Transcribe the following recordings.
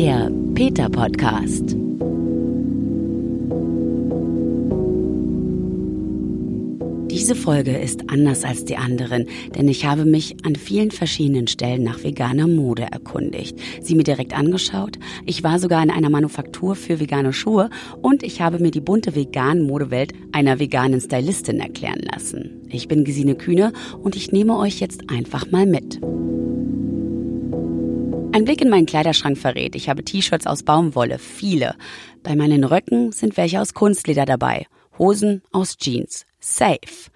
Der Peter Podcast. Diese Folge ist anders als die anderen, denn ich habe mich an vielen verschiedenen Stellen nach veganer Mode erkundigt, sie mir direkt angeschaut. Ich war sogar in einer Manufaktur für vegane Schuhe und ich habe mir die bunte veganen Modewelt einer veganen Stylistin erklären lassen. Ich bin Gesine Kühne und ich nehme euch jetzt einfach mal mit. Ein Blick in meinen Kleiderschrank verrät, ich habe T-Shirts aus Baumwolle, viele. Bei meinen Röcken sind welche aus Kunstleder dabei, Hosen aus Jeans. Safe.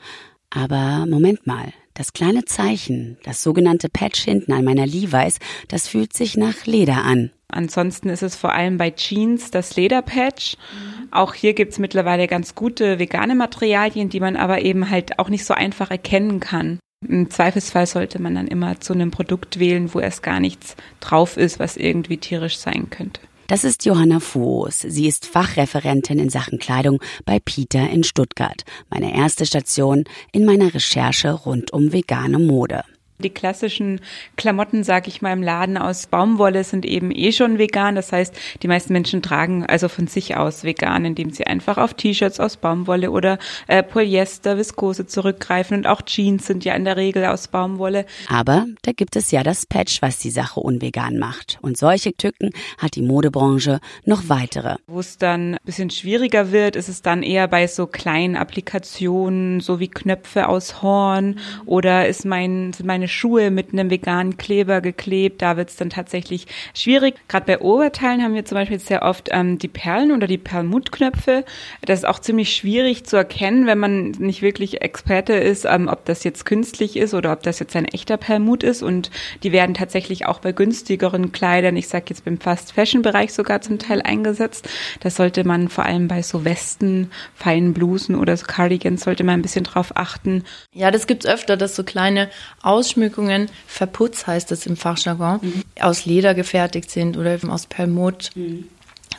Aber Moment mal, das kleine Zeichen, das sogenannte Patch hinten an meiner Levi's, das fühlt sich nach Leder an. Ansonsten ist es vor allem bei Jeans das Lederpatch. Mhm. Auch hier gibt's mittlerweile ganz gute vegane Materialien, die man aber eben halt auch nicht so einfach erkennen kann. Im Zweifelsfall sollte man dann immer zu einem Produkt wählen, wo erst gar nichts drauf ist, was irgendwie tierisch sein könnte. Das ist Johanna Fuos. Sie ist Fachreferentin in Sachen Kleidung bei Peter in Stuttgart, meine erste Station in meiner Recherche rund um vegane Mode. Die klassischen Klamotten, sag ich mal, im Laden aus Baumwolle sind eben eh schon vegan. Das heißt, die meisten Menschen tragen also von sich aus vegan, indem sie einfach auf T-Shirts aus Baumwolle oder äh, Polyester, Viskose zurückgreifen. Und auch Jeans sind ja in der Regel aus Baumwolle. Aber da gibt es ja das Patch, was die Sache unvegan macht. Und solche Tücken hat die Modebranche noch weitere. Wo es dann ein bisschen schwieriger wird, ist es dann eher bei so kleinen Applikationen, so wie Knöpfe aus Horn oder ist mein, sind meine Schuhe mit einem veganen Kleber geklebt. Da wird es dann tatsächlich schwierig. Gerade bei Oberteilen haben wir zum Beispiel sehr oft ähm, die Perlen oder die Perlmuttknöpfe. Das ist auch ziemlich schwierig zu erkennen, wenn man nicht wirklich Experte ist, ähm, ob das jetzt künstlich ist oder ob das jetzt ein echter Perlmut ist. Und die werden tatsächlich auch bei günstigeren Kleidern, ich sage jetzt beim Fast-Fashion-Bereich sogar zum Teil eingesetzt. Das sollte man vor allem bei so Westen, feinen Blusen oder so Cardigans sollte man ein bisschen drauf achten. Ja, das gibt's öfter, dass so kleine Ausschmückungen Ausschmückungen, Verputz heißt es im Fachjargon, mhm. aus Leder gefertigt sind oder aus Perlmutt. Mhm.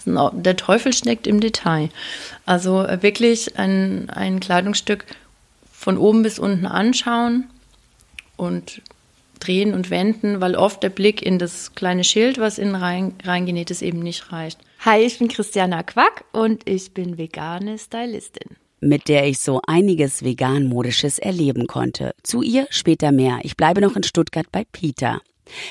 Der Teufel steckt im Detail. Also äh, wirklich ein, ein Kleidungsstück von oben bis unten anschauen und drehen und wenden, weil oft der Blick in das kleine Schild, was innen rein, reingenäht ist, eben nicht reicht. Hi, ich bin Christiana Quack und ich bin vegane Stylistin mit der ich so einiges vegan-modisches erleben konnte. Zu ihr später mehr. Ich bleibe noch in Stuttgart bei Peter.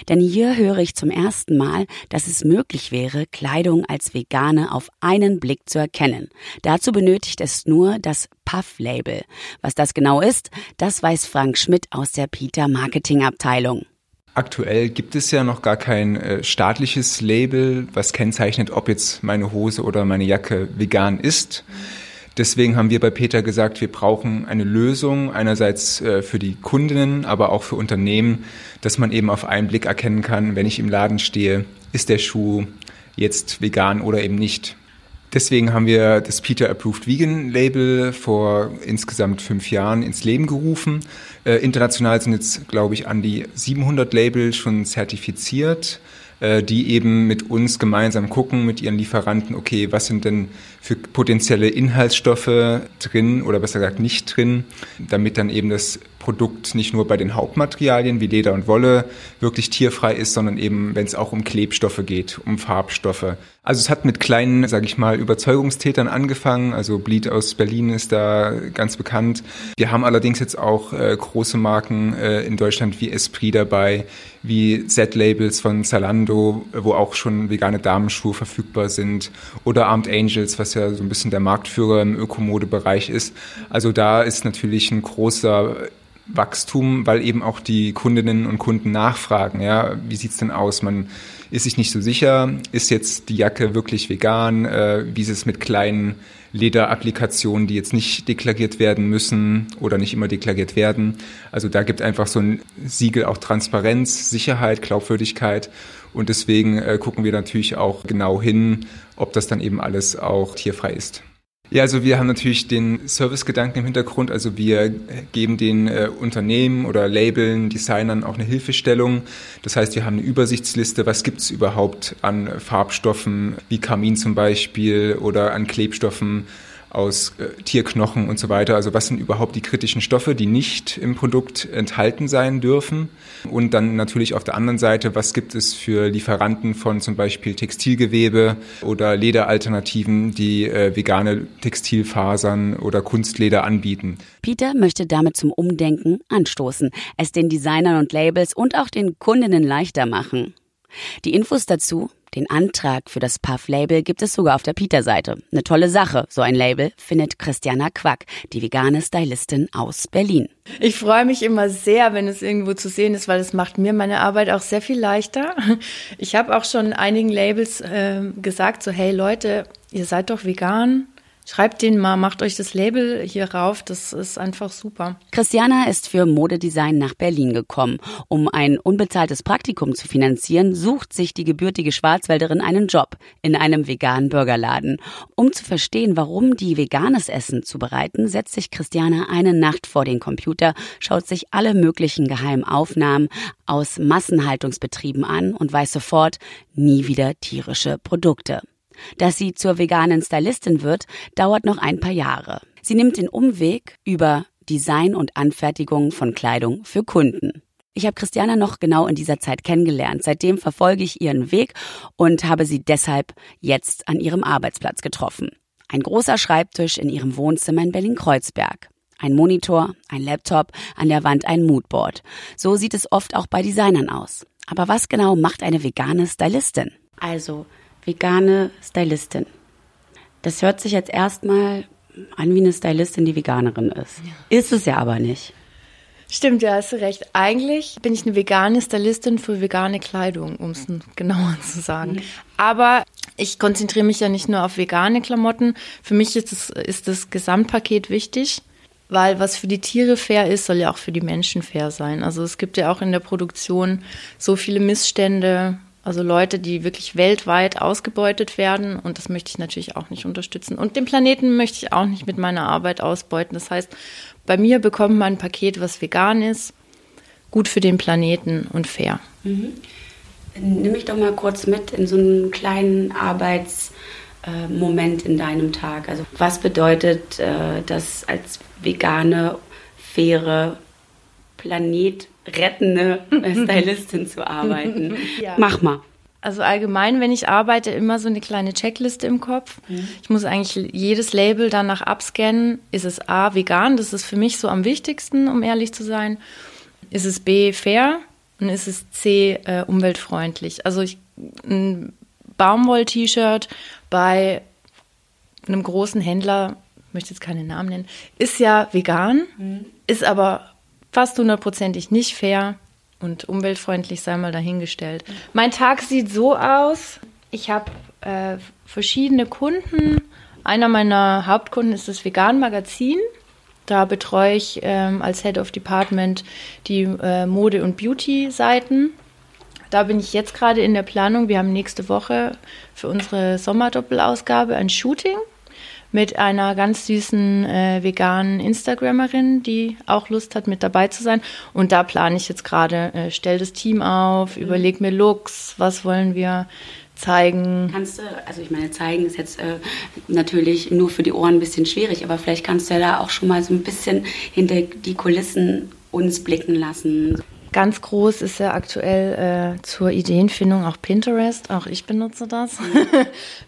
Denn hier höre ich zum ersten Mal, dass es möglich wäre, Kleidung als vegane auf einen Blick zu erkennen. Dazu benötigt es nur das Puff-Label. Was das genau ist, das weiß Frank Schmidt aus der Peter Marketing Abteilung. Aktuell gibt es ja noch gar kein äh, staatliches Label, was kennzeichnet, ob jetzt meine Hose oder meine Jacke vegan ist. Mhm. Deswegen haben wir bei Peter gesagt, wir brauchen eine Lösung, einerseits äh, für die Kundinnen, aber auch für Unternehmen, dass man eben auf einen Blick erkennen kann, wenn ich im Laden stehe, ist der Schuh jetzt vegan oder eben nicht. Deswegen haben wir das Peter Approved Vegan Label vor insgesamt fünf Jahren ins Leben gerufen. Äh, international sind jetzt, glaube ich, an die 700 Label schon zertifiziert. Äh, die eben mit uns gemeinsam gucken, mit ihren Lieferanten, okay, was sind denn für potenzielle Inhaltsstoffe drin oder besser gesagt nicht drin, damit dann eben das Produkt nicht nur bei den Hauptmaterialien wie Leder und Wolle wirklich tierfrei ist, sondern eben, wenn es auch um Klebstoffe geht, um Farbstoffe. Also es hat mit kleinen, sage ich mal, Überzeugungstätern angefangen. Also Bleed aus Berlin ist da ganz bekannt. Wir haben allerdings jetzt auch äh, große Marken äh, in Deutschland wie Esprit dabei, wie Z-Labels von Zalando, wo auch schon vegane Damenschuhe verfügbar sind, oder Armed Angels, was ja so ein bisschen der Marktführer im Ökomodebereich ist. Also da ist natürlich ein großer Wachstum, weil eben auch die Kundinnen und Kunden nachfragen, ja, wie sieht's denn aus? Man ist sich nicht so sicher, ist jetzt die Jacke wirklich vegan, äh, wie ist es mit kleinen Lederapplikationen, die jetzt nicht deklariert werden müssen oder nicht immer deklariert werden. Also da gibt einfach so ein Siegel auch Transparenz, Sicherheit, Glaubwürdigkeit und deswegen äh, gucken wir natürlich auch genau hin, ob das dann eben alles auch tierfrei ist. Ja, also wir haben natürlich den Servicegedanken im Hintergrund. Also wir geben den äh, Unternehmen oder Labeln, Designern auch eine Hilfestellung. Das heißt, wir haben eine Übersichtsliste, was gibt's überhaupt an Farbstoffen wie Kamin zum Beispiel oder an Klebstoffen aus äh, Tierknochen und so weiter. Also was sind überhaupt die kritischen Stoffe, die nicht im Produkt enthalten sein dürfen? Und dann natürlich auf der anderen Seite, was gibt es für Lieferanten von zum Beispiel Textilgewebe oder Lederalternativen, die äh, vegane Textilfasern oder Kunstleder anbieten? Peter möchte damit zum Umdenken anstoßen, es den Designern und Labels und auch den Kundinnen leichter machen. Die Infos dazu den Antrag für das Puff-Label gibt es sogar auf der Peter-Seite. Eine tolle Sache, so ein Label, findet Christiana Quack, die vegane Stylistin aus Berlin. Ich freue mich immer sehr, wenn es irgendwo zu sehen ist, weil es macht mir meine Arbeit auch sehr viel leichter. Ich habe auch schon einigen Labels äh, gesagt, so hey Leute, ihr seid doch vegan, Schreibt den mal, macht euch das Label hier rauf, das ist einfach super. Christiana ist für Modedesign nach Berlin gekommen. Um ein unbezahltes Praktikum zu finanzieren, sucht sich die gebürtige Schwarzwälderin einen Job in einem veganen Burgerladen. Um zu verstehen, warum die veganes Essen zubereiten, setzt sich Christiana eine Nacht vor den Computer, schaut sich alle möglichen geheimen Aufnahmen aus Massenhaltungsbetrieben an und weiß sofort, nie wieder tierische Produkte. Dass sie zur veganen Stylistin wird, dauert noch ein paar Jahre. Sie nimmt den Umweg über Design und Anfertigung von Kleidung für Kunden. Ich habe Christiana noch genau in dieser Zeit kennengelernt. Seitdem verfolge ich ihren Weg und habe sie deshalb jetzt an ihrem Arbeitsplatz getroffen. Ein großer Schreibtisch in ihrem Wohnzimmer in Berlin-Kreuzberg. Ein Monitor, ein Laptop, an der Wand ein Moodboard. So sieht es oft auch bei Designern aus. Aber was genau macht eine vegane Stylistin? Also, vegane Stylistin. Das hört sich jetzt erstmal an wie eine Stylistin, die Veganerin ist. Ja. Ist es ja aber nicht. Stimmt, ja, hast du recht. Eigentlich bin ich eine vegane Stylistin für vegane Kleidung, um es genauer zu sagen. Mhm. Aber ich konzentriere mich ja nicht nur auf vegane Klamotten. Für mich ist, es, ist das Gesamtpaket wichtig, weil was für die Tiere fair ist, soll ja auch für die Menschen fair sein. Also es gibt ja auch in der Produktion so viele Missstände, also Leute, die wirklich weltweit ausgebeutet werden. Und das möchte ich natürlich auch nicht unterstützen. Und den Planeten möchte ich auch nicht mit meiner Arbeit ausbeuten. Das heißt, bei mir bekommt man ein Paket, was vegan ist, gut für den Planeten und fair. Mhm. Nimm mich doch mal kurz mit in so einen kleinen Arbeitsmoment in deinem Tag. Also was bedeutet äh, das als vegane, faire Planet rettende Stylistin zu arbeiten. Ja. Mach mal. Also allgemein, wenn ich arbeite, immer so eine kleine Checkliste im Kopf. Mhm. Ich muss eigentlich jedes Label danach abscannen. Ist es A, vegan? Das ist für mich so am wichtigsten, um ehrlich zu sein. Ist es B, fair? Und ist es C, äh, umweltfreundlich? Also ich, ein Baumwoll-T-Shirt bei einem großen Händler, möchte jetzt keine Namen nennen, ist ja vegan, mhm. ist aber fast hundertprozentig nicht fair und umweltfreundlich sei mal dahingestellt. Mein Tag sieht so aus. Ich habe äh, verschiedene Kunden. Einer meiner Hauptkunden ist das Vegan Magazin. Da betreue ich ähm, als Head of Department die äh, Mode- und Beauty-Seiten. Da bin ich jetzt gerade in der Planung. Wir haben nächste Woche für unsere Sommerdoppelausgabe ein Shooting mit einer ganz süßen äh, veganen Instagrammerin, die auch Lust hat, mit dabei zu sein. Und da plane ich jetzt gerade, äh, stell das Team auf, mhm. überleg mir Looks, was wollen wir zeigen. Kannst du, also ich meine, zeigen ist jetzt äh, natürlich nur für die Ohren ein bisschen schwierig, aber vielleicht kannst du ja da auch schon mal so ein bisschen hinter die Kulissen uns blicken lassen. Ganz groß ist ja aktuell äh, zur Ideenfindung auch Pinterest. Auch ich benutze das.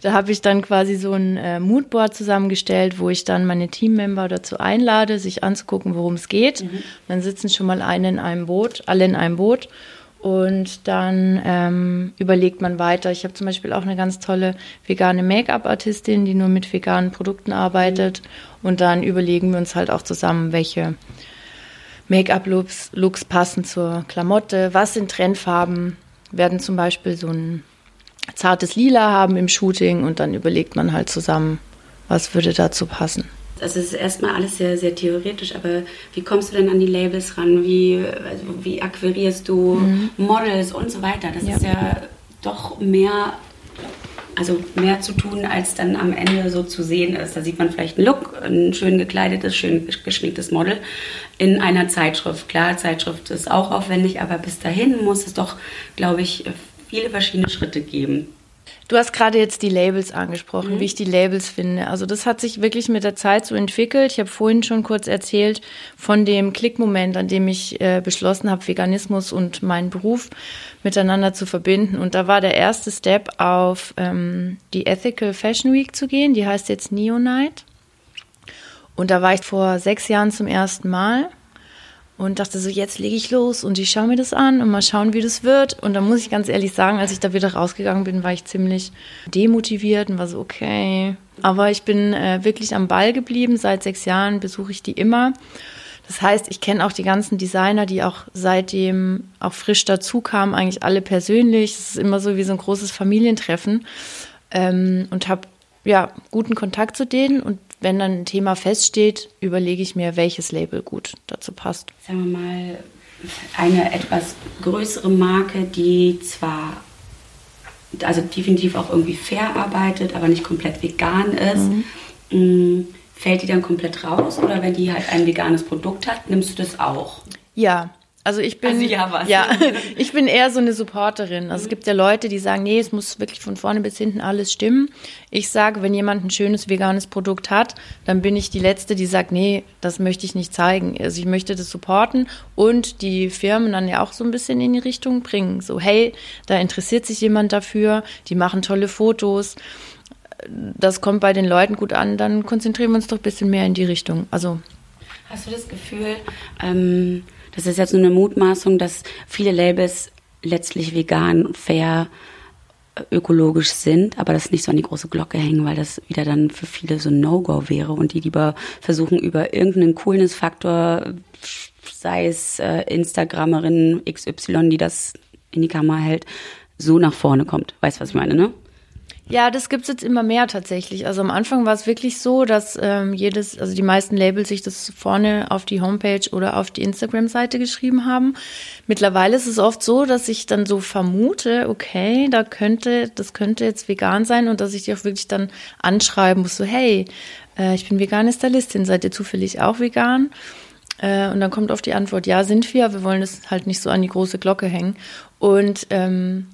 Da habe ich dann quasi so ein äh, Moodboard zusammengestellt, wo ich dann meine Teammember dazu einlade, sich anzugucken, worum es geht. Mhm. Dann sitzen schon mal alle in einem Boot, alle in einem Boot. Und dann ähm, überlegt man weiter. Ich habe zum Beispiel auch eine ganz tolle vegane Make-up-Artistin, die nur mit veganen Produkten arbeitet. Mhm. Und dann überlegen wir uns halt auch zusammen, welche Make-up-Looks Looks passen zur Klamotte. Was sind Trendfarben? Werden zum Beispiel so ein zartes Lila haben im Shooting und dann überlegt man halt zusammen, was würde dazu passen. Also es ist erstmal alles sehr, sehr theoretisch, aber wie kommst du denn an die Labels ran? Wie, also wie akquirierst du mhm. Models und so weiter? Das ja. ist ja doch mehr also mehr zu tun, als dann am Ende so zu sehen ist. Da sieht man vielleicht einen Look, ein schön gekleidetes, schön geschminktes Model in einer Zeitschrift. Klar, Zeitschrift ist auch aufwendig, aber bis dahin muss es doch, glaube ich, viele verschiedene Schritte geben. Du hast gerade jetzt die Labels angesprochen, mhm. wie ich die Labels finde. Also das hat sich wirklich mit der Zeit so entwickelt. Ich habe vorhin schon kurz erzählt von dem Klickmoment, an dem ich äh, beschlossen habe, Veganismus und meinen Beruf miteinander zu verbinden. Und da war der erste Step auf ähm, die Ethical Fashion Week zu gehen. Die heißt jetzt Neonite. Und da war ich vor sechs Jahren zum ersten Mal und dachte so, jetzt lege ich los und ich schaue mir das an und mal schauen, wie das wird. Und dann muss ich ganz ehrlich sagen, als ich da wieder rausgegangen bin, war ich ziemlich demotiviert und war so, okay. Aber ich bin äh, wirklich am Ball geblieben. Seit sechs Jahren besuche ich die immer. Das heißt, ich kenne auch die ganzen Designer, die auch seitdem auch frisch dazu kamen, eigentlich alle persönlich. Es ist immer so wie so ein großes Familientreffen. Ähm, und habe ja guten Kontakt zu denen und wenn dann ein Thema feststeht, überlege ich mir, welches Label gut dazu passt. Sagen wir mal, eine etwas größere Marke, die zwar also definitiv auch irgendwie fair arbeitet, aber nicht komplett vegan ist, mhm. Mm, fällt die dann komplett raus? Oder wenn die halt ein veganes Produkt hat, nimmst du das auch? Ja, also ich bin also ja, was. ja, ich bin eher so eine Supporterin. Also es gibt ja Leute, die sagen, nee, es muss wirklich von vorne bis hinten alles stimmen. Ich sage, wenn jemand ein schönes veganes Produkt hat, dann bin ich die letzte, die sagt, nee, das möchte ich nicht zeigen. Also ich möchte das supporten und die Firmen dann ja auch so ein bisschen in die Richtung bringen. So, hey, da interessiert sich jemand dafür, die machen tolle Fotos. Das kommt bei den Leuten gut an, dann konzentrieren wir uns doch ein bisschen mehr in die Richtung. Also Hast du das Gefühl, ähm, das ist jetzt nur eine Mutmaßung, dass viele Labels letztlich vegan, fair, ökologisch sind, aber das nicht so an die große Glocke hängen, weil das wieder dann für viele so ein No-Go wäre und die lieber versuchen über irgendeinen Coolness-Faktor, sei es äh, Instagramerin XY, die das in die Kamera hält, so nach vorne kommt. Weißt du, was ich meine, ne? Ja, das gibt's jetzt immer mehr tatsächlich. Also am Anfang war es wirklich so, dass ähm, jedes, also die meisten Labels sich das vorne auf die Homepage oder auf die Instagram-Seite geschrieben haben. Mittlerweile ist es oft so, dass ich dann so vermute, okay, da könnte, das könnte jetzt vegan sein und dass ich die auch wirklich dann anschreiben muss, so hey, äh, ich bin vegane Stylistin, seid ihr zufällig auch vegan? Äh, und dann kommt oft die Antwort, ja, sind wir, wir wollen es halt nicht so an die große Glocke hängen. Und ähm,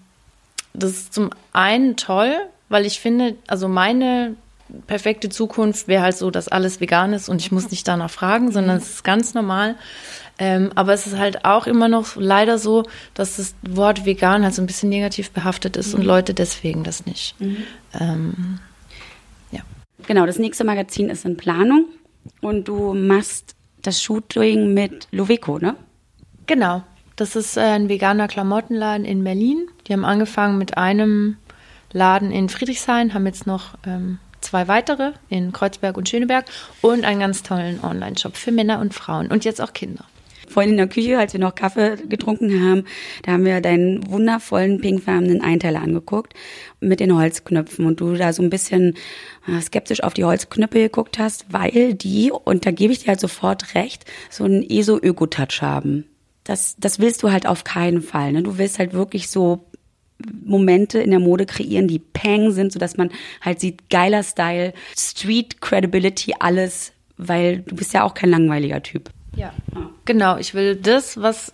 das ist zum einen toll, weil ich finde, also meine perfekte Zukunft wäre halt so, dass alles vegan ist und ich muss nicht danach fragen, sondern es ist ganz normal. Ähm, aber es ist halt auch immer noch leider so, dass das Wort vegan halt so ein bisschen negativ behaftet ist mhm. und Leute deswegen das nicht. Mhm. Ähm, ja. Genau, das nächste Magazin ist in Planung und du machst das Shooting mit Loveco, ne? Genau. Das ist äh, ein veganer Klamottenladen in Berlin. Die haben angefangen mit einem Laden in Friedrichshain, haben jetzt noch ähm, zwei weitere in Kreuzberg und Schöneberg und einen ganz tollen Online-Shop für Männer und Frauen und jetzt auch Kinder. Vorhin in der Küche, als wir noch Kaffee getrunken haben, da haben wir deinen wundervollen pinkfarbenen Einteiler angeguckt mit den Holzknöpfen und du da so ein bisschen äh, skeptisch auf die Holzknöpfe geguckt hast, weil die, und da gebe ich dir halt sofort recht, so einen ESO-Öko-Touch haben. Das, das willst du halt auf keinen Fall. Ne? Du willst halt wirklich so Momente in der Mode kreieren, die Pang sind, sodass man halt sieht, geiler Style, Street Credibility, alles, weil du bist ja auch kein langweiliger Typ. Ja, genau. Ich will das, was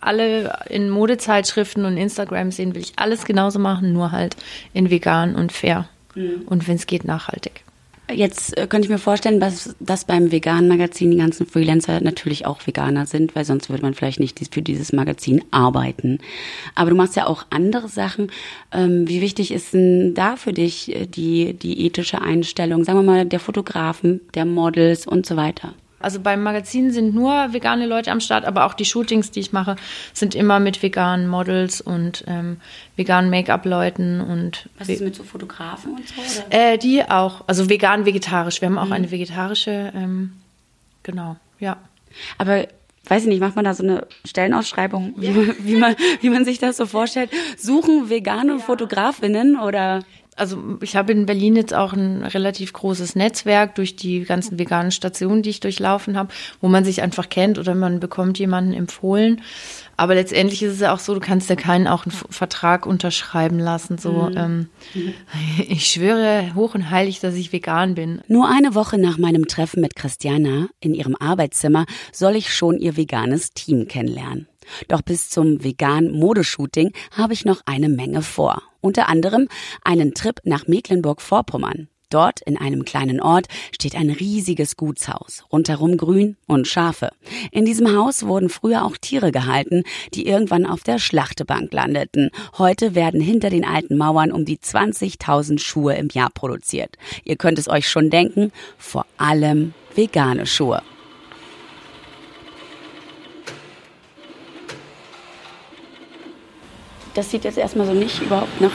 alle in Modezeitschriften und Instagram sehen, will ich alles genauso machen, nur halt in vegan und fair. Mhm. Und wenn es geht, nachhaltig. Jetzt äh, könnte ich mir vorstellen, dass, dass beim veganen Magazin die ganzen Freelancer natürlich auch Veganer sind, weil sonst würde man vielleicht nicht für dieses Magazin arbeiten. Aber du machst ja auch andere Sachen. Ähm, wie wichtig ist denn da für dich äh, die, die ethische Einstellung, sagen wir mal, der Fotografen, der Models und so weiter? Also beim Magazin sind nur vegane Leute am Start, aber auch die Shootings, die ich mache, sind immer mit veganen Models und ähm, veganen Make-up-Leuten und was ist mit so Fotografen und so? Oder? Äh, die auch, also vegan vegetarisch. Wir haben auch mhm. eine vegetarische, ähm, genau, ja. Aber weiß ich nicht, macht man da so eine Stellenausschreibung, wie, ja. man, wie, man, wie man sich das so vorstellt? Suchen vegane ja. Fotografinnen oder? Also ich habe in Berlin jetzt auch ein relativ großes Netzwerk durch die ganzen veganen Stationen, die ich durchlaufen habe, wo man sich einfach kennt oder man bekommt jemanden empfohlen. Aber letztendlich ist es ja auch so, du kannst ja keinen auch einen Vertrag unterschreiben lassen. So, mhm. ähm, ich schwöre hoch und heilig, dass ich vegan bin. Nur eine Woche nach meinem Treffen mit Christiana in ihrem Arbeitszimmer soll ich schon ihr veganes Team kennenlernen. Doch bis zum veganen Modeshooting habe ich noch eine Menge vor. Unter anderem einen Trip nach Mecklenburg-Vorpommern. Dort in einem kleinen Ort steht ein riesiges Gutshaus, rundherum grün und Schafe. In diesem Haus wurden früher auch Tiere gehalten, die irgendwann auf der Schlachtebank landeten. Heute werden hinter den alten Mauern um die 20.000 Schuhe im Jahr produziert. Ihr könnt es euch schon denken, vor allem vegane Schuhe. Das sieht jetzt erstmal so nicht überhaupt nach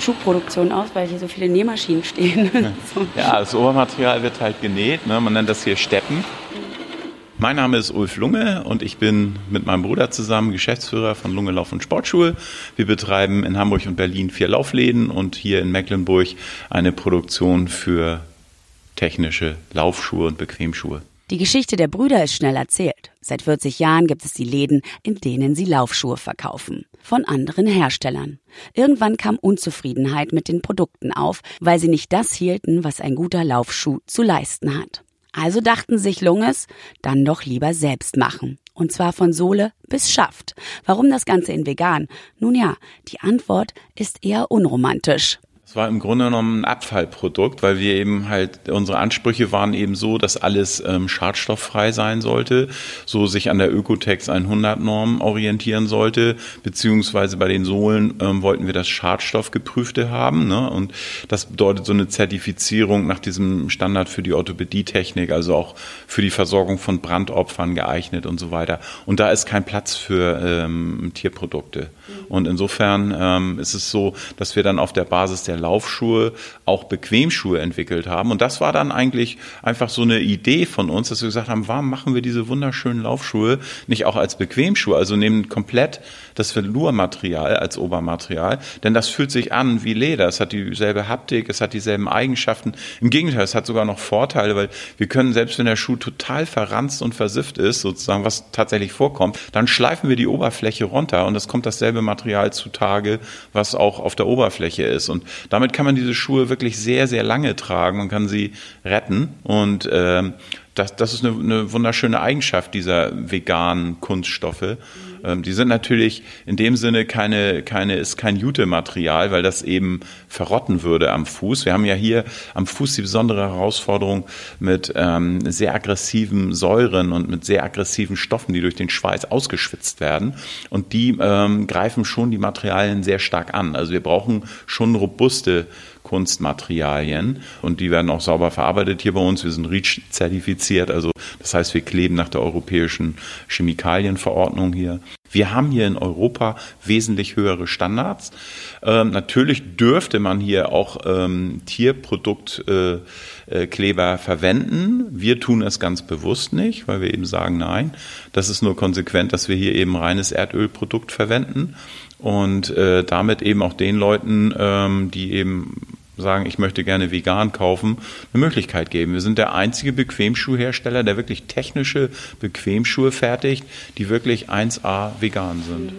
Schuhproduktion aus, weil hier so viele Nähmaschinen stehen. so. Ja, das Obermaterial wird halt genäht. Ne? Man nennt das hier Steppen. Mein Name ist Ulf Lunge und ich bin mit meinem Bruder zusammen Geschäftsführer von Lunge Lauf und Sportschuhe. Wir betreiben in Hamburg und Berlin vier Laufläden und hier in Mecklenburg eine Produktion für technische Laufschuhe und Bequemschuhe. Die Geschichte der Brüder ist schnell erzählt. Seit 40 Jahren gibt es die Läden, in denen sie Laufschuhe verkaufen. Von anderen Herstellern. Irgendwann kam Unzufriedenheit mit den Produkten auf, weil sie nicht das hielten, was ein guter Laufschuh zu leisten hat. Also dachten sich Lunges, dann doch lieber selbst machen. Und zwar von Sohle bis Schaft. Warum das Ganze in vegan? Nun ja, die Antwort ist eher unromantisch. Es war im Grunde genommen ein Abfallprodukt, weil wir eben halt, unsere Ansprüche waren eben so, dass alles ähm, schadstofffrei sein sollte, so sich an der Ökotex 100 Norm orientieren sollte, beziehungsweise bei den Sohlen ähm, wollten wir das Schadstoffgeprüfte haben. Ne? Und das bedeutet so eine Zertifizierung nach diesem Standard für die Orthopädietechnik, also auch für die Versorgung von Brandopfern geeignet und so weiter. Und da ist kein Platz für ähm, Tierprodukte. Und insofern ähm, ist es so, dass wir dann auf der Basis der Laufschuhe auch Bequemschuhe entwickelt haben. Und das war dann eigentlich einfach so eine Idee von uns, dass wir gesagt haben, warum machen wir diese wunderschönen Laufschuhe nicht auch als Bequemschuhe? Also nehmen komplett das Velourmaterial als Obermaterial, denn das fühlt sich an wie Leder. Es hat dieselbe Haptik, es hat dieselben Eigenschaften. Im Gegenteil, es hat sogar noch Vorteile, weil wir können, selbst wenn der Schuh total verranzt und versifft ist, sozusagen, was tatsächlich vorkommt, dann schleifen wir die Oberfläche runter und es kommt dasselbe Material zutage, was auch auf der Oberfläche ist. Und damit kann man diese Schuhe wirklich sehr, sehr lange tragen. Man kann sie retten und äh, das, das ist eine, eine wunderschöne Eigenschaft dieser veganen Kunststoffe. Ähm, die sind natürlich in dem Sinne keine, keine ist kein Jute-Material, weil das eben verrotten würde am Fuß. Wir haben ja hier am Fuß die besondere Herausforderung mit ähm, sehr aggressiven Säuren und mit sehr aggressiven Stoffen, die durch den Schweiß ausgeschwitzt werden. Und die ähm, greifen schon die Materialien sehr stark an. Also wir brauchen schon robuste Kunstmaterialien und die werden auch sauber verarbeitet hier bei uns. Wir sind REACH zertifiziert, also das heißt, wir kleben nach der europäischen Chemikalienverordnung hier. Wir haben hier in Europa wesentlich höhere Standards. Ähm, natürlich dürfte man hier auch ähm, Tierproduktkleber äh, äh, verwenden. Wir tun es ganz bewusst nicht, weil wir eben sagen, nein, das ist nur konsequent, dass wir hier eben reines Erdölprodukt verwenden und äh, damit eben auch den Leuten, ähm, die eben sagen, ich möchte gerne vegan kaufen, eine Möglichkeit geben. Wir sind der einzige Bequemschuhhersteller, der wirklich technische Bequemschuhe fertigt, die wirklich 1A vegan sind.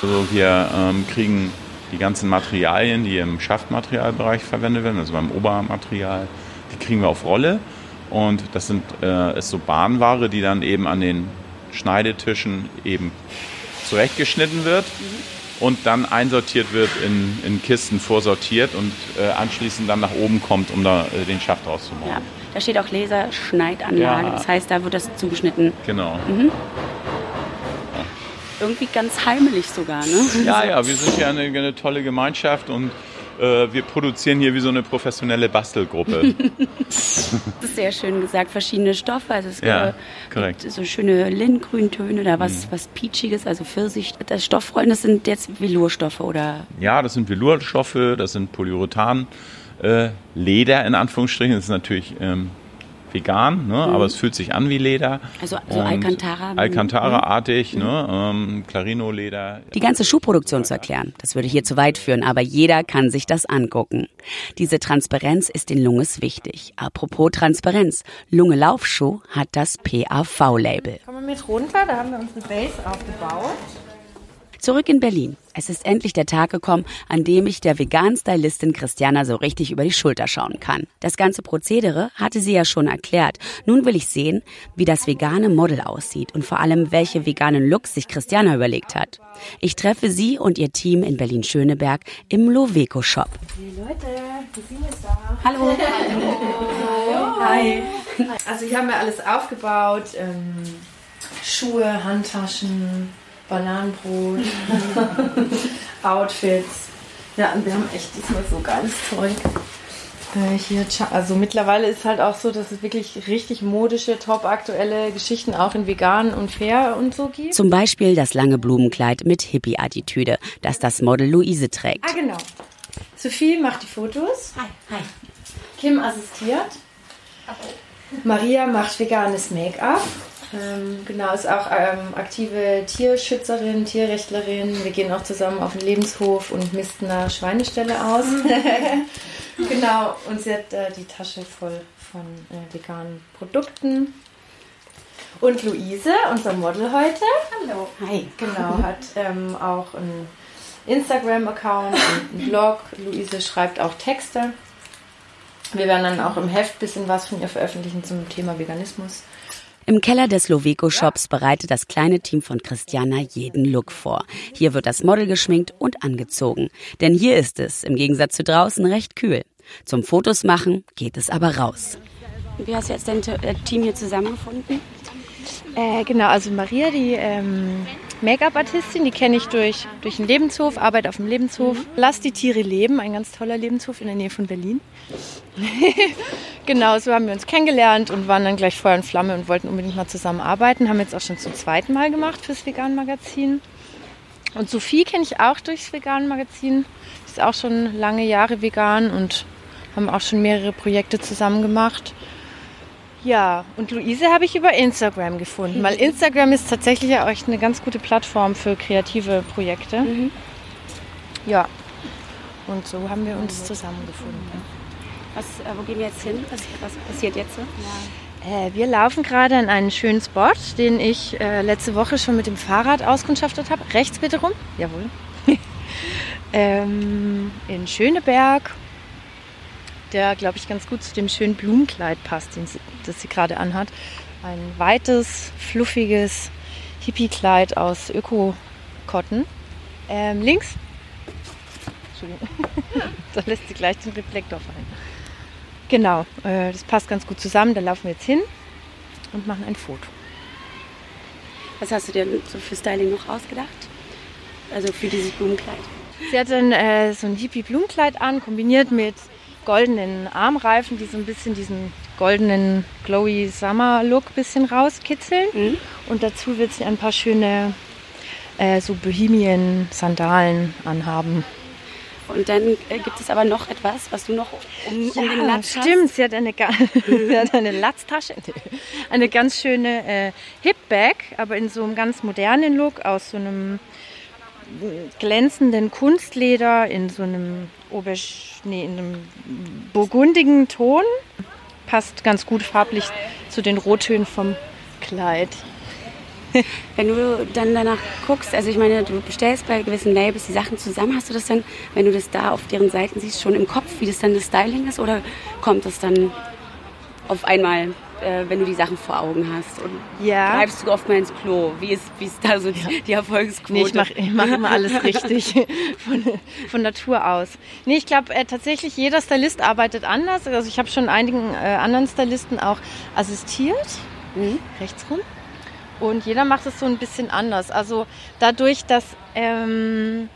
Also wir ähm, kriegen die ganzen Materialien, die im Schaftmaterialbereich verwendet werden, also beim Obermaterial, die kriegen wir auf Rolle. Und das sind, äh, ist so Bahnware, die dann eben an den Schneidetischen eben zurechtgeschnitten wird. Und dann einsortiert wird in, in Kisten, vorsortiert und äh, anschließend dann nach oben kommt, um da äh, den Schaft rauszumachen. Ja, da steht auch Laserschneidanlage, ja. das heißt, da wird das zugeschnitten. Genau. Mhm. Irgendwie ganz heimlich sogar, ne? Ja, ja, wir sind ja eine, eine tolle Gemeinschaft und äh, wir produzieren hier wie so eine professionelle Bastelgruppe. das ist sehr schön gesagt, verschiedene Stoffe. Also es ja, korrekt. so schöne Lindgrüntöne oder was, mhm. was Peachiges, also Pfirsich. Das Stoffrollen, das sind jetzt Velurstoffe oder? Ja, das sind Velurstoffe, das sind Polyurethan. Äh, Leder in Anführungsstrichen, das ist natürlich ähm, vegan, ne? Mhm. aber es fühlt sich an wie Leder. Also, also Alcantara. Alcantara-artig, mhm. ne? ähm, Clarino-Leder. Die ganze Schuhproduktion zu erklären, das würde hier zu weit führen, aber jeder kann sich das angucken. Diese Transparenz ist den Lunges wichtig. Apropos Transparenz, Lunge Laufschuh hat das PAV-Label. Kommen wir mit runter, da haben wir unsere Base aufgebaut. Zurück in Berlin. Es ist endlich der Tag gekommen, an dem ich der veganen Stylistin Christiana so richtig über die Schulter schauen kann. Das ganze Prozedere hatte sie ja schon erklärt. Nun will ich sehen, wie das vegane Model aussieht und vor allem, welche veganen Looks sich Christiana überlegt hat. Ich treffe sie und ihr Team in Berlin-Schöneberg im Loveco Shop. Hey Leute, Gesine ist da. Hallo. Hallo. Hi. Also ich habe mir alles aufgebaut. Ähm, Schuhe, Handtaschen, Bananenbrot, Outfits. Ja, und wir haben echt diesmal so geiles Zeug. Äh, hier, also mittlerweile ist halt auch so, dass es wirklich richtig modische, top aktuelle Geschichten auch in vegan und fair und so gibt. Zum Beispiel das lange Blumenkleid mit Hippie-Attitüde, das das Model Luise trägt. Ah, genau. Sophie macht die Fotos. Hi, hi. Kim assistiert. Maria macht veganes Make-up. Ähm, genau, ist auch ähm, aktive Tierschützerin, Tierrechtlerin. Wir gehen auch zusammen auf den Lebenshof und misten da Schweinestelle aus. genau, und sie hat äh, die Tasche voll von äh, veganen Produkten. Und Luise, unser Model heute. Hallo. Hi. Genau, hat ähm, auch einen Instagram-Account und einen Blog. Luise schreibt auch Texte. Wir werden dann auch im Heft ein bisschen was von ihr veröffentlichen zum Thema Veganismus. Im Keller des Loveco Shops bereitet das kleine Team von Christiana jeden Look vor. Hier wird das Model geschminkt und angezogen. Denn hier ist es, im Gegensatz zu draußen, recht kühl. Zum Fotos machen geht es aber raus. Wie hast du jetzt dein äh, Team hier zusammengefunden? Äh, genau, also Maria, die ähm, Make-up-Artistin, die kenne ich durch, durch den Lebenshof, Arbeit auf dem Lebenshof. Mhm. Lass die Tiere leben, ein ganz toller Lebenshof in der Nähe von Berlin. genau, so haben wir uns kennengelernt und waren dann gleich Feuer und Flamme und wollten unbedingt mal zusammenarbeiten. Haben jetzt auch schon zum zweiten Mal gemacht fürs Vegan-Magazin. Und Sophie kenne ich auch durchs Vegan-Magazin. Ist auch schon lange Jahre vegan und haben auch schon mehrere Projekte zusammen gemacht. Ja, und Luise habe ich über Instagram gefunden, weil Instagram ist tatsächlich auch echt eine ganz gute Plattform für kreative Projekte. Mhm. Ja, und so haben wir uns zusammengefunden. Was, äh, wo gehen wir jetzt hin? Was, was passiert jetzt? Ja. Äh, wir laufen gerade an einen schönen Spot, den ich äh, letzte Woche schon mit dem Fahrrad auskundschaftet habe. Rechts bitte rum. Jawohl. ähm, in Schöneberg der, glaube ich, ganz gut zu dem schönen Blumenkleid passt, sie, das sie gerade anhat. Ein weites, fluffiges Hippie-Kleid aus Öko-Cotton. Ähm, links. Entschuldigung. da lässt sie gleich den Reflektor fallen. Genau, äh, das passt ganz gut zusammen. Da laufen wir jetzt hin und machen ein Foto. Was hast du dir so für Styling noch ausgedacht? Also für dieses Blumenkleid? Sie hat dann äh, so ein Hippie-Blumenkleid an, kombiniert mit goldenen Armreifen, die so ein bisschen diesen goldenen glowy Summer Look bisschen rauskitzeln. Mhm. Und dazu wird sie ein paar schöne äh, so Bohemian Sandalen anhaben. Und dann äh, gibt es aber noch etwas, was du noch um, ja, um den Latz hast. Stimmt, sie hat eine, sie hat eine Latztasche, eine ganz schöne äh, Hip-Bag, aber in so einem ganz modernen Look aus so einem glänzenden Kunstleder in so einem Auberge, nee, in einem burgundigen Ton. Passt ganz gut farblich zu den Rottönen vom Kleid. Wenn du dann danach guckst, also ich meine, du bestellst bei gewissen Labels die Sachen zusammen, hast du das dann, wenn du das da auf deren Seiten siehst, schon im Kopf, wie das dann das Styling ist oder kommt das dann auf einmal äh, wenn du die Sachen vor Augen hast? Und ja. greifst du oft mal ins Klo? Wie ist, wie ist da so die, ja. die Erfolgsquote? Nee, ich mache mach immer alles richtig von, von Natur aus. Nee, ich glaube äh, tatsächlich, jeder Stylist arbeitet anders. Also ich habe schon einigen äh, anderen Stylisten auch assistiert, mhm. rechts rum. Und jeder macht es so ein bisschen anders. Also dadurch, dass... Ähm,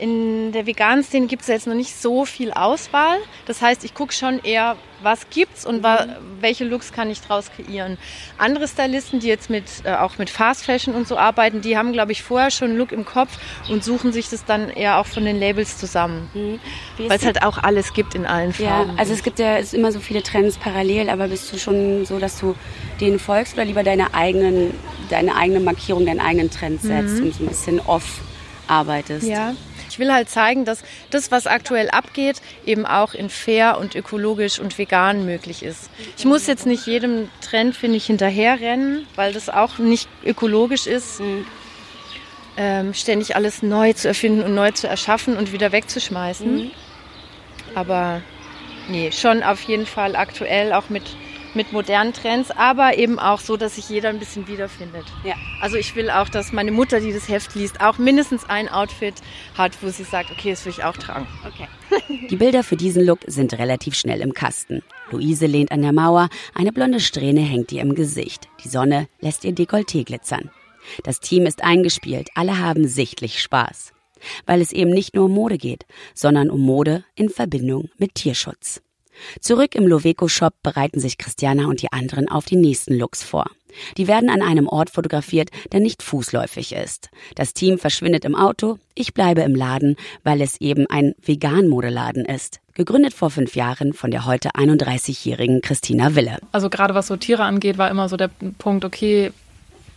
in der veganen Szene gibt es jetzt noch nicht so viel Auswahl. Das heißt, ich gucke schon eher, was gibt's und wa welche Looks kann ich daraus kreieren. Andere Stylisten, die jetzt mit, äh, auch mit Fast Fashion und so arbeiten, die haben, glaube ich, vorher schon einen Look im Kopf und suchen sich das dann eher auch von den Labels zusammen. Mhm. Weil es halt auch alles gibt in allen Farben. Ja, also es gibt ja es immer so viele Trends parallel, aber bist du schon so, dass du denen folgst oder lieber deine eigenen, deine eigene Markierung, deinen eigenen Trend setzt mhm. und so ein bisschen off arbeitest? Ja. Ich will halt zeigen, dass das, was aktuell abgeht, eben auch in fair und ökologisch und vegan möglich ist. Ich muss jetzt nicht jedem Trend, finde ich, hinterherrennen, weil das auch nicht ökologisch ist. Mhm. ähm, ständig alles neu zu erfinden und neu zu erschaffen und wieder wegzuschmeißen. Mhm. Aber nee, schon auf jeden Fall aktuell auch mit mit modernen Trends, aber eben auch so, dass sich jeder ein bisschen wiederfindet. Ja. Also ich will auch, dass meine Mutter, die das Heft liest, auch mindestens ein Outfit hat, wo sie sagt, okay, das will ich auch tragen. Okay. Die Bilder für diesen Look sind relativ schnell im Kasten. Luise lehnt an der Mauer, eine blonde Strähne hängt ihr im Gesicht. Die Sonne lässt ihr Dekolleté glitzern. Das Team ist eingespielt, alle haben sichtlich Spaß. Weil es eben nicht nur um Mode geht, sondern um Mode in Verbindung mit Tierschutz. Zurück im Loveco-Shop bereiten sich Christiana und die anderen auf die nächsten Looks vor. Die werden an einem Ort fotografiert, der nicht fußläufig ist. Das Team verschwindet im Auto, ich bleibe im Laden, weil es eben ein Vegan-Modeladen ist. Gegründet vor fünf Jahren von der heute 31-jährigen Christina Wille. Also gerade was so Tiere angeht, war immer so der Punkt, okay,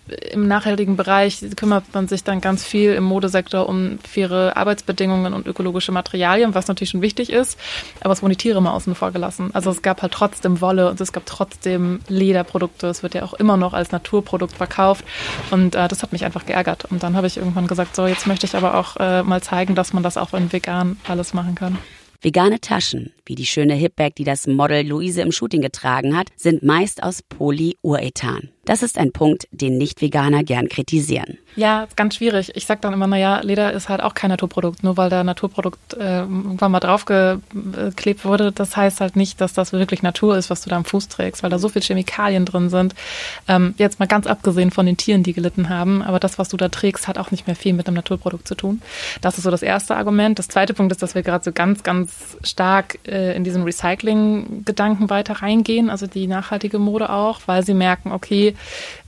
im nachhaltigen Bereich kümmert man sich dann ganz viel im Modesektor um faire Arbeitsbedingungen und ökologische Materialien, was natürlich schon wichtig ist. Aber es wurden die Tiere mal außen vor gelassen. Also es gab halt trotzdem Wolle und es gab trotzdem Lederprodukte. Es wird ja auch immer noch als Naturprodukt verkauft. Und äh, das hat mich einfach geärgert. Und dann habe ich irgendwann gesagt, so jetzt möchte ich aber auch äh, mal zeigen, dass man das auch in vegan alles machen kann. Vegane Taschen, wie die schöne Hipbag, die das Model Luise im Shooting getragen hat, sind meist aus Polyurethan. Das ist ein Punkt, den Nicht-Veganer gern kritisieren. Ja, ganz schwierig. Ich sag dann immer, naja, Leder ist halt auch kein Naturprodukt. Nur weil da Naturprodukt äh, irgendwann mal draufgeklebt wurde, das heißt halt nicht, dass das wirklich Natur ist, was du da am Fuß trägst, weil da so viel Chemikalien drin sind. Ähm, jetzt mal ganz abgesehen von den Tieren, die gelitten haben, aber das, was du da trägst, hat auch nicht mehr viel mit einem Naturprodukt zu tun. Das ist so das erste Argument. Das zweite Punkt ist, dass wir gerade so ganz, ganz stark äh, in diesen Recycling-Gedanken weiter reingehen, also die nachhaltige Mode auch, weil sie merken,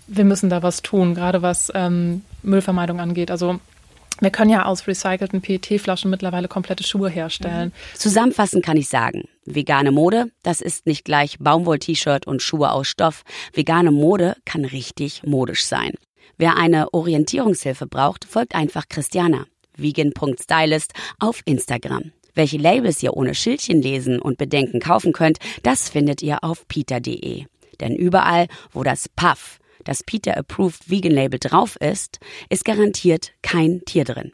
wir müssen da was tun, gerade was ähm, Müllvermeidung angeht. Also wir können ja aus recycelten PET-Flaschen mittlerweile komplette Schuhe herstellen. Mhm. Zusammenfassend kann ich sagen, vegane Mode, das ist nicht gleich Baumwoll-T-Shirt und Schuhe aus Stoff. Vegane Mode kann richtig modisch sein. Wer eine Orientierungshilfe braucht, folgt einfach Christiana, vegan.stylist auf Instagram. Welche Labels ihr ohne Schildchen lesen und Bedenken kaufen könnt, das findet ihr auf peter.de. Denn überall, wo das Puff, das Peter Approved Vegan Label drauf ist, ist garantiert kein Tier drin.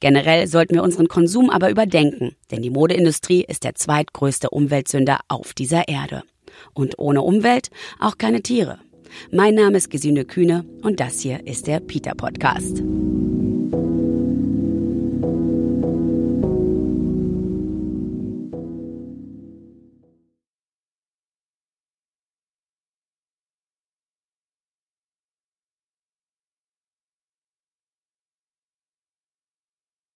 Generell sollten wir unseren Konsum aber überdenken, denn die Modeindustrie ist der zweitgrößte Umweltsünder auf dieser Erde. Und ohne Umwelt auch keine Tiere. Mein Name ist Gesine Kühne und das hier ist der Peter Podcast.